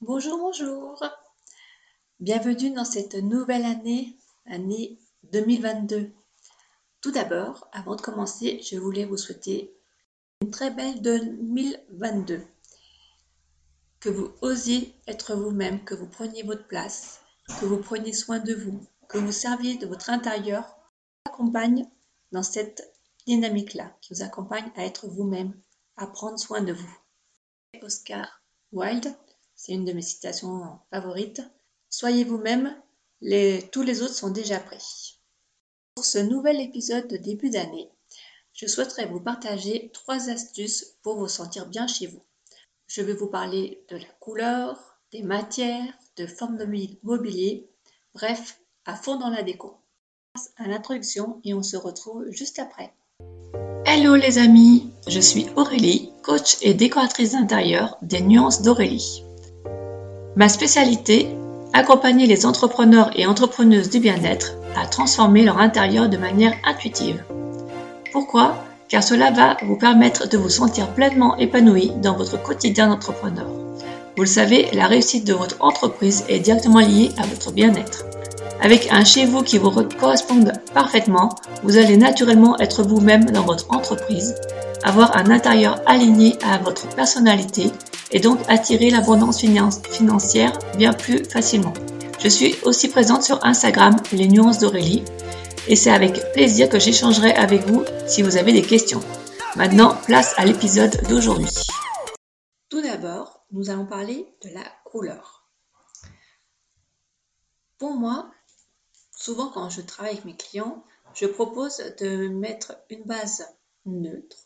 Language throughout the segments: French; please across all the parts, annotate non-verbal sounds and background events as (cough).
Bonjour, bonjour. Bienvenue dans cette nouvelle année, année 2022. Tout d'abord, avant de commencer, je voulais vous souhaiter une très belle 2022. Que vous osiez être vous-même, que vous preniez votre place, que vous preniez soin de vous, que vous serviez de votre intérieur, qui vous accompagne dans cette dynamique-là, qui vous accompagne à être vous-même, à prendre soin de vous. Oscar Wilde, c'est une de mes citations favorites. Soyez vous-même, tous les autres sont déjà pris. Pour ce nouvel épisode de début d'année, je souhaiterais vous partager trois astuces pour vous sentir bien chez vous. Je vais vous parler de la couleur, des matières, de formes de mobilier, bref, à fond dans la déco. À l'introduction et on se retrouve juste après. Hello les amis, je suis Aurélie, coach et décoratrice d'intérieur des Nuances d'Aurélie. Ma spécialité, accompagner les entrepreneurs et entrepreneuses du bien-être à transformer leur intérieur de manière intuitive. Pourquoi? Car cela va vous permettre de vous sentir pleinement épanoui dans votre quotidien d'entrepreneur. Vous le savez, la réussite de votre entreprise est directement liée à votre bien-être. Avec un chez vous qui vous corresponde parfaitement, vous allez naturellement être vous-même dans votre entreprise, avoir un intérieur aligné à votre personnalité et donc attirer l'abondance financière bien plus facilement. Je suis aussi présente sur Instagram, les nuances d'Aurélie, et c'est avec plaisir que j'échangerai avec vous si vous avez des questions. Maintenant, place à l'épisode d'aujourd'hui. Tout d'abord, nous allons parler de la couleur. Pour moi, souvent quand je travaille avec mes clients, je propose de mettre une base neutre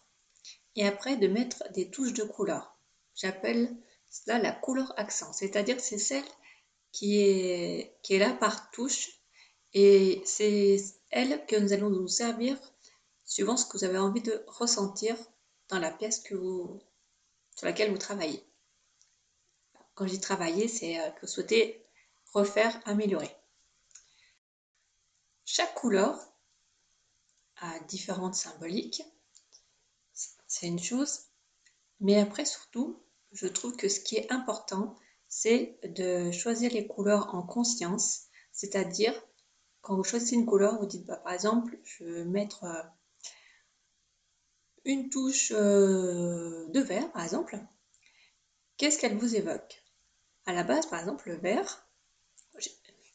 et après de mettre des touches de couleur. J'appelle cela la couleur accent, c'est-à-dire c'est celle qui est, qui est là par touche et c'est elle que nous allons nous servir suivant ce que vous avez envie de ressentir dans la pièce sur laquelle vous travaillez. Quand je dis travailler, c'est euh, que vous souhaitez refaire, améliorer. Chaque couleur a différentes symboliques, c'est une chose, mais après surtout, je trouve que ce qui est important, c'est de choisir les couleurs en conscience, c'est-à-dire quand vous choisissez une couleur, vous dites bah, par exemple, je vais mettre euh, une touche euh, de vert, par exemple. Qu'est-ce qu'elle vous évoque? À la base, par exemple, le vert,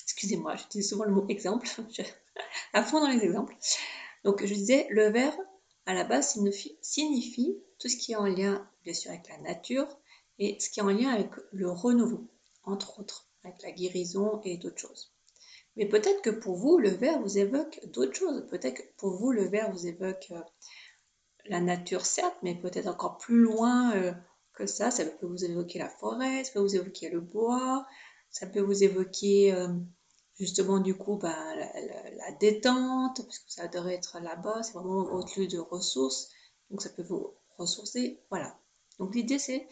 excusez-moi, j'utilise souvent le mot exemple, (laughs) à fond dans les exemples. Donc je disais, le vert, à la base, signifie, tout ce qui est en lien, bien sûr, avec la nature, et ce qui est en lien avec le renouveau, entre autres, avec la guérison et d'autres choses. Mais peut-être que pour vous, le verre vous évoque d'autres choses. Peut-être que pour vous, le verre vous évoque euh, la nature, certes, mais peut-être encore plus loin euh, que ça. Ça peut vous évoquer la forêt, ça peut vous évoquer le bois, ça peut vous évoquer euh, justement du coup ben, la, détente, puisque ça devrait être là-bas, c'est vraiment votre lieu de ressources. Donc ça peut vous ressourcer. Voilà. Donc l'idée c'est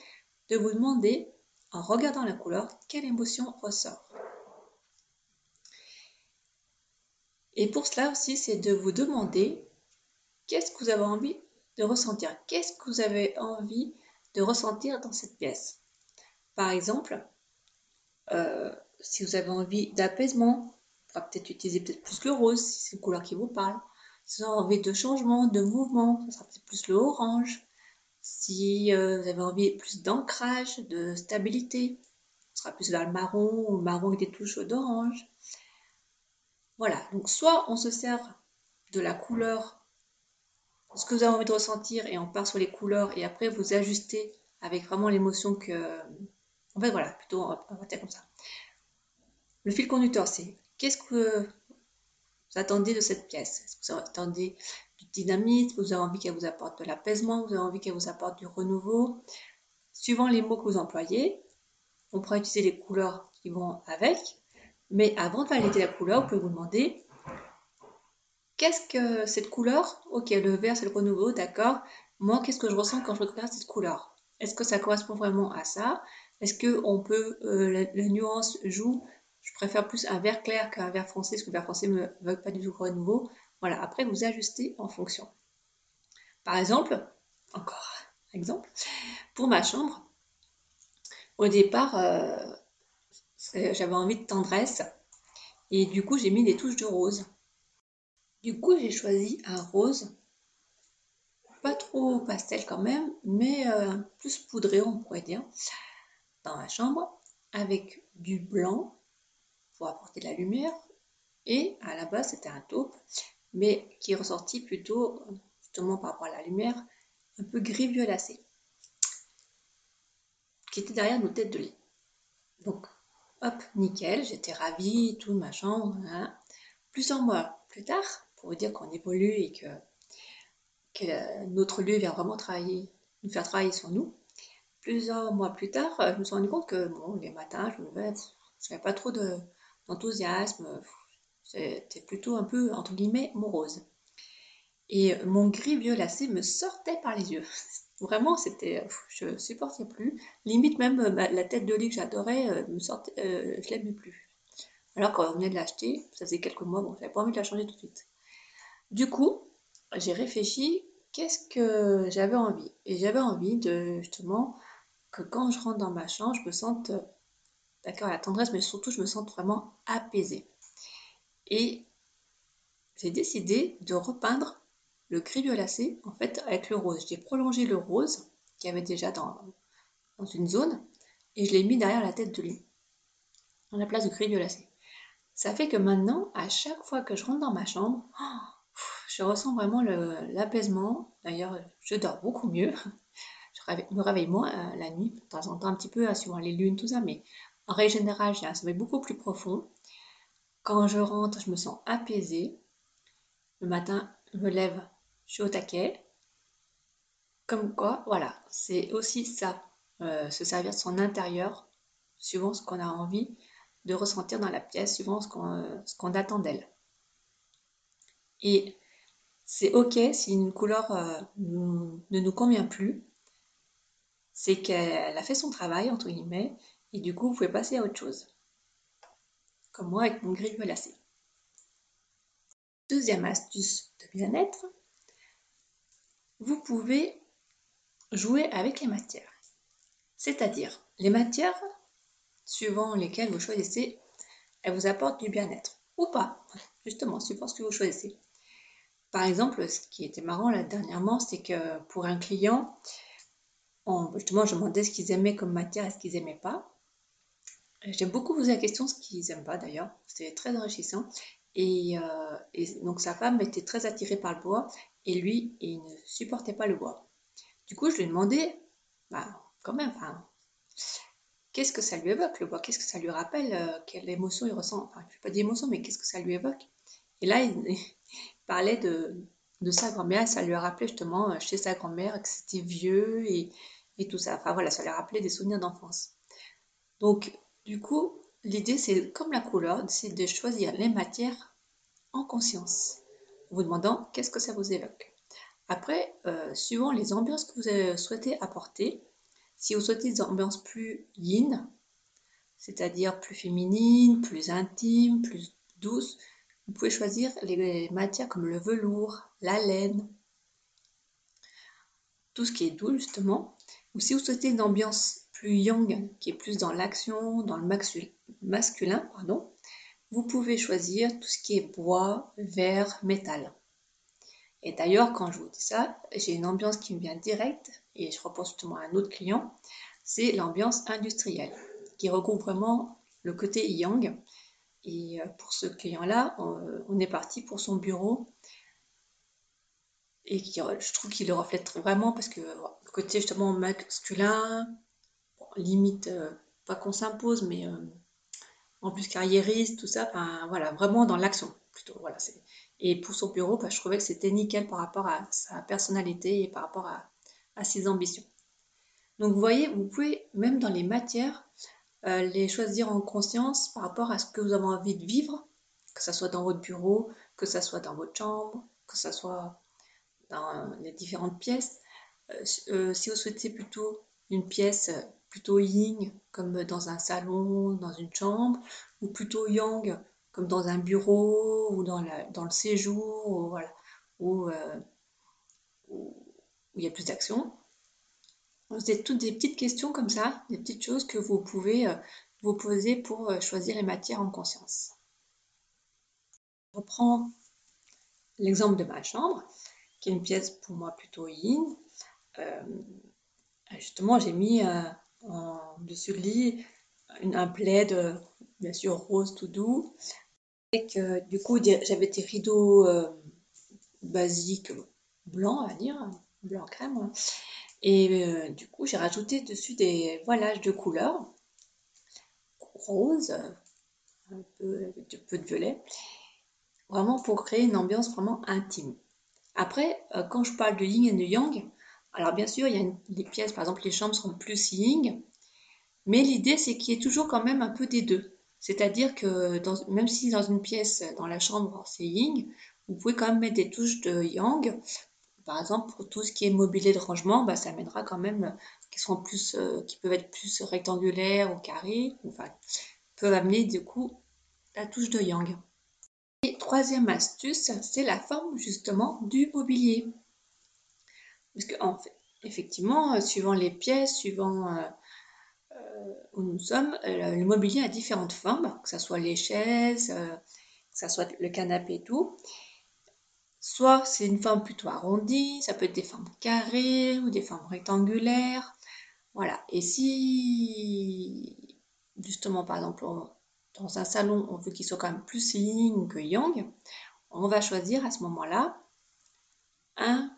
de vous demander, en regardant la couleur, quelle émotion ressort. Et pour cela aussi, c'est de vous demander qu'est-ce que vous avez envie de ressentir, qu'est-ce que vous avez envie de ressentir dans cette pièce? Par exemple, euh, si vous avez envie d'apaisement, vous peut-être utiliser peut-être plus le rose, si c'est une couleur qui vous parle. Si vous avez envie de changement, de mouvement, ça sera peut-être plus le orange. Si euh, vous avez envie plus d'ancrage, de stabilité, ce sera plus le marron ou le marron avec des touches d'orange. Voilà, donc soit on se sert de la couleur, ce que vous avez envie de ressentir et on part sur les couleurs et après vous ajustez avec vraiment l'émotion que... En fait voilà, plutôt on va dire comme ça. Le fil conducteur c'est qu'est-ce que vous attendez de cette pièce? Est-ce que vous attendez du dynamisme, vous avez envie qu'elle vous apporte de l'apaisement, vous avez envie qu'elle vous apporte du renouveau? Suivant les mots que vous employez, on pourra utiliser les couleurs qui vont avec. Mais avant de valider la couleur, vous pouvez vous demander qu'est-ce que cette couleur? Ok, le vert c'est le renouveau, d'accord. Moi, qu'est-ce que je ressens quand je regarde cette couleur? Est-ce que ça correspond vraiment à ça? Est-ce que on peut euh, la, nuance joue Je préfère plus un vert clair qu'un vert foncé, parce que le vert foncé ne me veut pas du tout renouveau. Voilà, après vous ajustez en fonction. Par exemple, encore exemple, pour ma chambre, Au départ, euh, j'avais envie de tendresse et du coup j'ai mis des touches de rose. Du coup j'ai choisi un rose, pas trop pastel quand même, mais euh, plus poudré on pourrait dire, dans ma chambre, avec du blanc pour apporter de la lumière et à la base c'était un taupe, mais qui est ressorti plutôt justement par rapport à la lumière, un peu gris violacé qui était derrière nos têtes de lit. Donc, hop, nickel, j'étais ravie, tout machin. Hein. Plusieurs mois plus tard, pour vous dire qu'on évolue et que, que notre lieu vient vraiment travailler, nous faire travailler sur nous, plusieurs mois plus tard, je me suis rendu compte que bon, les matins, je me levais, je pas trop d'enthousiasme, c'était plutôt un peu, entre guillemets, morose. Et mon gris violacé me sortait par les yeux. (laughs) Vraiment, c'était, je supportais plus. Limite même la tête de lit que j'adorais, euh, me sortait, euh, je l'aimais plus. Alors quand on venait de l'acheter, ça faisait quelques mois, bon, j'avais pas envie de la changer tout de suite. Du coup, j'ai réfléchi, qu'est-ce que j'avais envie? Et j'avais envie de justement que quand je rentre dans ma chambre, je me sente, d'accord, la tendresse, mais surtout je me sente vraiment apaisée. Et j'ai décidé de repeindre le gris violacé, en fait, avec le rose. J'ai prolongé le rose, qui avait déjà dans, une zone, et je l'ai mis derrière la tête de lit, à la place du gris violacé. Ça fait que maintenant, à chaque fois que je rentre dans ma chambre, je ressens vraiment l'apaisement. D'ailleurs, je dors beaucoup mieux. (laughs) Je me réveille moins euh, la nuit, de temps en temps un petit peu, hein, suivant les lunes, tout ça, mais en règle générale, j'ai un sommeil beaucoup plus profond. Quand je rentre, je me sens apaisée. Le matin, je me lève je suis au taquet. Comme quoi, voilà, c'est aussi ça, euh, se servir de son intérieur, suivant ce qu'on a envie de ressentir dans la pièce, suivant ce qu'on attend d'elle. Et c'est ok si une couleur euh, ne nous convient plus, c'est qu'elle a fait son travail, entre guillemets, et du coup, vous pouvez passer à autre chose. Comme moi avec mon gris violacé. Deuxième astuce de bien-être, vous pouvez jouer avec les matières. C'est-à-dire, les matières, suivant lesquelles vous choisissez, elles vous apportent du bien-être. Ou pas, justement, suivant ce que vous choisissez. Par exemple, ce qui était marrant là dernièrement, c'est que pour un client, justement, je demandais ce qu'ils aimaient comme matière et ce qu'ils n'aimaient pas. J'ai beaucoup posé la question ce qu'ils n'aiment pas d'ailleurs, c'était très enrichissant. Et, euh, et, donc sa femme était très attirée par le bois et lui, il ne supportait pas le bois. Du coup, je lui ai demandé, bah, quand même, qu'est-ce que ça lui évoque le bois? Qu'est-ce que ça lui rappelle? Euh, Quelle émotion il ressent? Enfin, je ne pas d'émotion, mais qu'est-ce que ça lui évoque? Et là, il, (laughs) parlait de, sa grand-mère. Ça lui a rappelé justement euh, chez sa grand-mère que c'était vieux et, et, tout ça. Enfin voilà, ça lui a rappelé des souvenirs d'enfance. Donc, du coup, l'idée, c'est comme la couleur, c'est de choisir les matières en conscience vous demandant qu'est-ce que ça vous évoque. Après, euh, suivant les ambiances que vous souhaitez apporter, si vous souhaitez des ambiances plus yin, c'est-à-dire plus féminines, plus intimes, plus douces, vous pouvez choisir les matières comme le velours, la laine, tout ce qui est doux justement. Ou si vous souhaitez une ambiance plus yang, qui est plus dans l'action, dans le masculin, pardon, vous pouvez choisir tout ce qui est bois, verre, métal. Et d'ailleurs, quand je vous dis ça, j'ai une ambiance qui me vient directe, et je repense justement à un autre client, c'est l'ambiance industrielle, qui regroupe vraiment le côté yang. Et euh, pour ce client-là, on est parti pour son bureau, et je trouve qu'il le reflète vraiment, parce que le côté justement masculin, limite, euh, pas qu'on s'impose, mais... Euh, en plus carriériste, tout ça, voilà, vraiment dans l'action plutôt. Voilà, et pour son bureau, bah, je trouvais que c'était nickel par rapport à sa personnalité et par rapport à, ses ambitions. Donc vous voyez, vous pouvez même dans les matières euh, les choisir en conscience par rapport à ce que vous avez envie de vivre, que ce soit dans votre bureau, que ce soit dans votre chambre, que ce soit dans les différentes pièces. Si vous souhaitez plutôt une pièce plutôt yin, comme dans un salon, dans une chambre, ou plutôt yang, comme dans un bureau ou dans, dans le séjour, ou, voilà, où, euh, où, il y a plus d'action. C'est toutes des petites questions comme ça, des petites choses que vous pouvez euh, vous poser pour euh, choisir les matières en conscience. Je reprends l'exemple de ma chambre, qui est une pièce pour moi plutôt yin. Justement, j'ai mis en dessus le lit un plaid, bien sûr rose tout doux. Et que, du coup, j'avais des rideaux basiques blancs, va dire, blanc crème. Hein. Et euh, du coup, j'ai rajouté dessus des voilages de couleur rose, un peu, peu, de violet, vraiment pour créer une ambiance vraiment intime. Après, euh, quand je parle de yin et de yang, alors bien sûr, il y a des pièces, par exemple, les chambres seront plus yin, mais l'idée, c'est qu'il y ait toujours quand même un peu des deux. C'est-à-dire que même si dans une pièce, dans la chambre, c'est yin, vous pouvez quand même mettre des touches de yang par exemple, pour tout ce qui est mobilier de rangement, bah, ça amènera quand même qui sont plus, euh, qui peuvent être plus rectangulaires ou carrés, enfin, peuvent amener du coup la touche de yang. Et troisième astuce, c'est la forme justement du mobilier. Parce que en fait, effectivement, euh, suivant les pièces, suivant où nous sommes, le mobilier a différentes formes, que ce soit les chaises, que ce soit le canapé et tout. Soit c'est une forme plutôt arrondie, ça peut être des formes carrées ou des formes rectangulaires. Voilà. Et si, justement, par exemple, dans un salon, on veut qu'il soit quand même plus yin que yang, on va choisir à ce moment-là un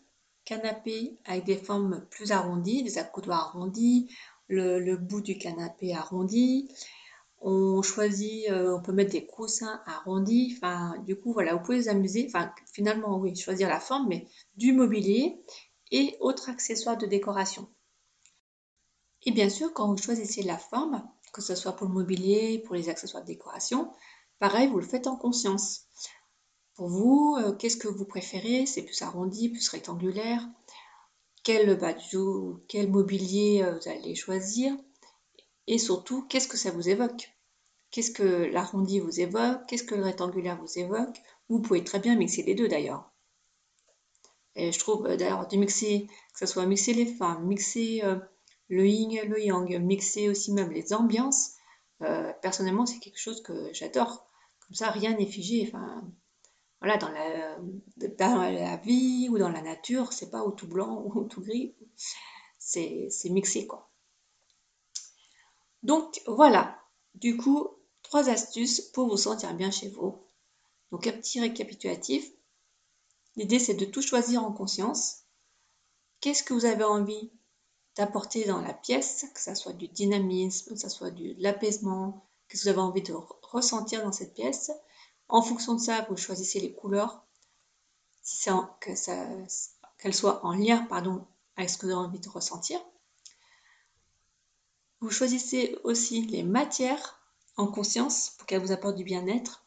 canapé avec des formes plus arrondies, des accoudoirs arrondis, le bout du canapé arrondi, on choisit, euh, on peut mettre des coussins arrondis. Enfin, du coup, voilà, vous pouvez vous amuser. Enfin, finalement, oui, choisir la forme, mais du mobilier et autres accessoires de décoration. Et bien sûr, quand vous choisissez la forme, que ce soit pour le mobilier, pour les accessoires de décoration, pareil, vous le faites en conscience. Pour vous, euh, qu'est-ce que vous préférez? C'est plus arrondi, plus rectangulaire quel, quel mobilier euh, vous allez choisir? Et surtout, qu'est-ce que ça vous évoque? Qu'est-ce que l'arrondi vous évoque? Qu'est-ce que le rectangulaire vous évoque? Vous pouvez très bien mixer les deux d'ailleurs. Et je trouve euh, d'ailleurs de mixer, que ce soit mixer les formes, mixer le yin le yang, mixer aussi même les ambiances, personnellement c'est quelque chose que j'adore. Comme ça, rien n'est figé. Enfin, voilà, dans la, dans la vie ou dans la nature, c'est pas ou tout blanc (laughs) ou tout gris, c'est mixé quoi. Donc voilà, du coup, trois astuces pour vous sentir bien chez vous. Donc un petit récapitulatif. L'idée c'est de tout choisir en conscience. Qu'est-ce que vous avez envie d'apporter dans la pièce, que ce soit du dynamisme, que ce soit de l'apaisement, qu'est-ce que vous avez envie de ressentir dans cette pièce? En fonction de ça, vous choisissez les couleurs, qu'elles soient en lien pardon, avec ce que vous avez envie de ressentir. Vous choisissez aussi les matières en conscience pour qu'elles vous apportent du bien-être,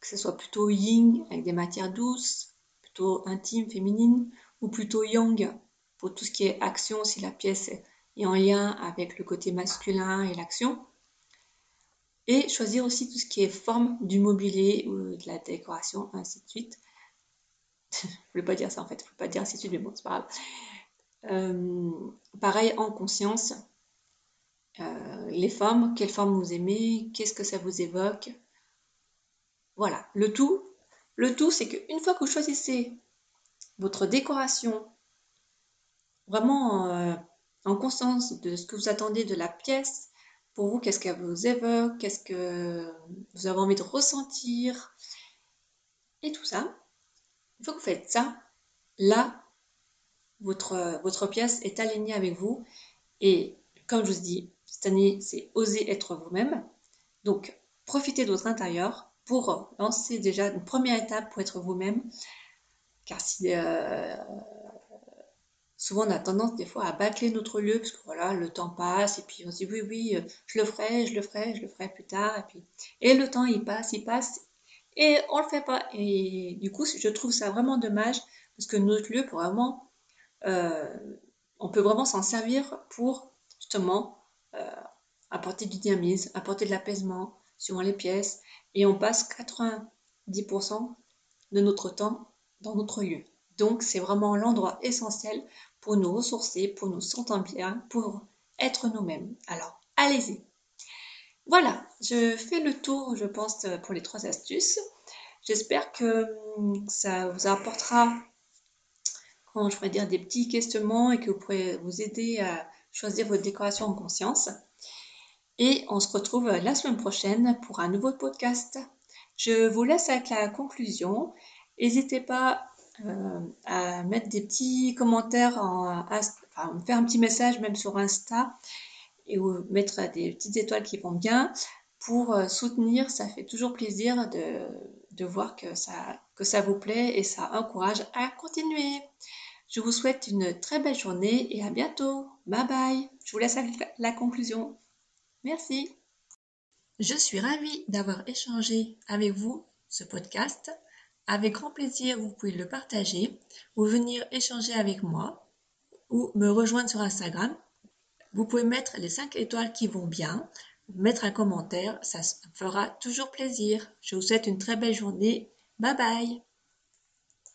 que ce soit plutôt yin avec des matières douces, plutôt intimes, féminines, ou plutôt yang pour tout ce qui est action si la pièce est en lien avec le côté masculin et l'action. Et choisir aussi tout ce qui est forme du mobilier ou de la décoration, ainsi de suite. (laughs) je ne voulais pas dire ça en fait, je ne voulais pas dire ainsi de suite, mais bon, c'est pas grave. Euh, pareil en conscience, euh, les formes, quelles formes vous aimez, qu'est-ce que ça vous évoque. Voilà, le tout, le tout, c'est qu'une fois que vous choisissez votre décoration, vraiment euh, en conscience de ce que vous attendez de la pièce, pour vous, qu'est-ce qu'elle vous évoque, qu'est-ce que vous avez envie de ressentir, et tout ça. Une fois que vous faites ça, là, votre, pièce est alignée avec vous. Et comme je vous dis, cette année, c'est oser être vous-même. Donc, profitez de votre intérieur pour lancer déjà une première étape pour être vous-même. Car si euh, souvent on a tendance des fois à bâcler notre lieu parce que voilà, le temps passe et puis on se dit oui, oui, je le ferai, je le ferai, je le ferai plus tard. Et puis et le temps il passe, il passe et on le fait pas. Et du coup, je trouve ça vraiment dommage parce que notre lieu, pour vraiment, euh, on peut vraiment s'en servir pour justement euh, apporter du dynamisme, apporter de l'apaisement suivant les pièces, et on passe 90% de notre temps dans notre lieu. Donc c'est vraiment l'endroit essentiel pour nous ressourcer, pour nous sentir bien, pour être nous-mêmes. Alors, allez-y. Voilà, je fais le tour, je pense, pour les trois astuces. J'espère que hum, ça vous apportera, comment je pourrais dire, des petits questionnements et que vous pourrez vous aider à choisir votre décoration en conscience. Et on se retrouve la semaine prochaine pour un nouveau podcast. Je vous laisse avec la conclusion. N'hésitez pas euh, à mettre des petits commentaires, en, faire un petit message même sur Insta et mettre des petites étoiles qui vont bien pour euh, soutenir. Ça fait toujours plaisir de, de voir que ça, que ça vous plaît et ça encourage à continuer. Je vous souhaite une très belle journée et à bientôt. Bye bye. Je vous laisse avec la conclusion. Merci. Je suis ravie d'avoir échangé avec vous ce podcast. Avec grand plaisir, vous pouvez le partager ou venir échanger avec moi ou me rejoindre sur Instagram vous pouvez mettre les 5 étoiles qui vont bien, mettre un commentaire, ça fera toujours plaisir. Je vous souhaite une très belle journée. Bye bye